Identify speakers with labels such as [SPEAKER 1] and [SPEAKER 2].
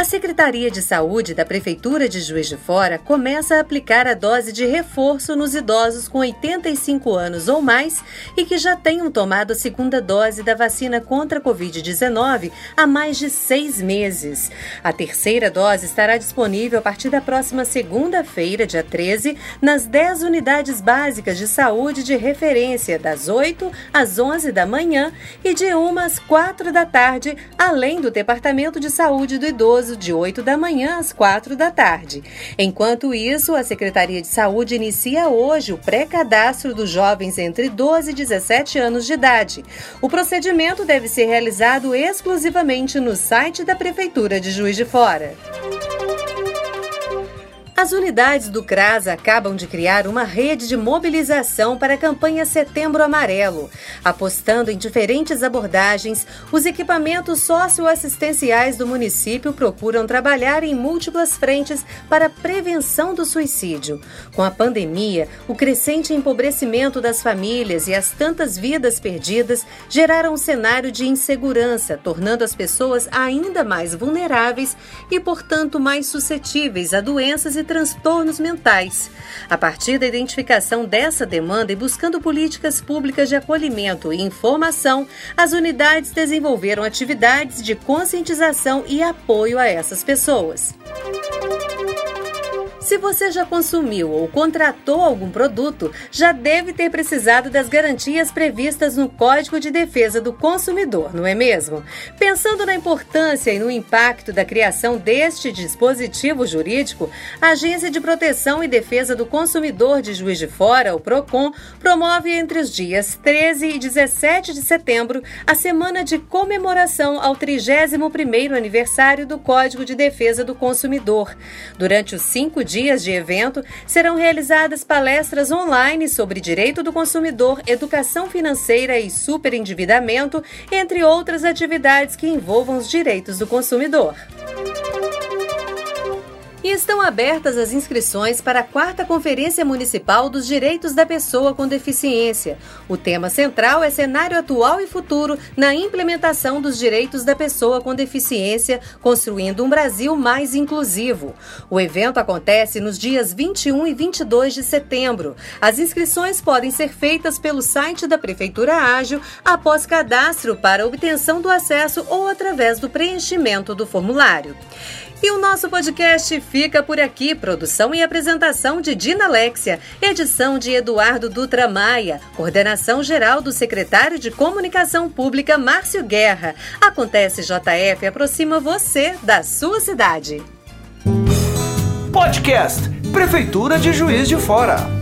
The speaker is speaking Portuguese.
[SPEAKER 1] A Secretaria de Saúde da Prefeitura de Juiz de Fora começa a aplicar a dose de reforço nos idosos com 85 anos ou mais e que já tenham tomado a segunda dose da vacina contra a Covid-19 há mais de seis meses. A terceira dose estará disponível a partir da próxima segunda-feira, dia 13, nas 10 unidades básicas de saúde de referência, das 8 às 11 da manhã e de 1 às 4 da tarde, além do Departamento de Saúde do Idoso de 8 da manhã às 4 da tarde. Enquanto isso, a Secretaria de Saúde inicia hoje o pré-cadastro dos jovens entre 12 e 17 anos de idade. O procedimento deve ser realizado exclusivamente no site da Prefeitura de Juiz de Fora. As unidades do CRAS acabam de criar uma rede de mobilização para a campanha Setembro Amarelo. Apostando em diferentes abordagens, os equipamentos socioassistenciais do município procuram trabalhar em múltiplas frentes para a prevenção do suicídio. Com a pandemia, o crescente empobrecimento das famílias e as tantas vidas perdidas geraram um cenário de insegurança, tornando as pessoas ainda mais vulneráveis e, portanto, mais suscetíveis a doenças e transtornos mentais. A partir da identificação dessa demanda e buscando políticas públicas de acolhimento e informação, as unidades desenvolveram atividades de conscientização e apoio a essas pessoas. Se você já consumiu ou contratou algum produto, já deve ter precisado das garantias previstas no Código de Defesa do Consumidor, não é mesmo? Pensando na importância e no impacto da criação deste dispositivo jurídico, a Agência de Proteção e Defesa do Consumidor de Juiz de Fora, o PROCON, promove entre os dias 13 e 17 de setembro a semana de comemoração ao 31º aniversário do Código de Defesa do Consumidor. Durante os cinco dias dias de evento, serão realizadas palestras online sobre direito do consumidor, educação financeira e superendividamento, entre outras atividades que envolvam os direitos do consumidor. E estão abertas as inscrições para a quarta Conferência Municipal dos Direitos da Pessoa com Deficiência. O tema central é cenário atual e futuro na implementação dos direitos da pessoa com deficiência, construindo um Brasil mais inclusivo. O evento acontece nos dias 21 e 22 de setembro. As inscrições podem ser feitas pelo site da Prefeitura Ágil após cadastro para obtenção do acesso ou através do preenchimento do formulário. E o nosso podcast fica por aqui. Produção e apresentação de Dina Alexia, edição de Eduardo Dutra Maia, coordenação geral do secretário de Comunicação Pública Márcio Guerra. Acontece JF aproxima você da sua cidade.
[SPEAKER 2] Podcast Prefeitura de Juiz de Fora.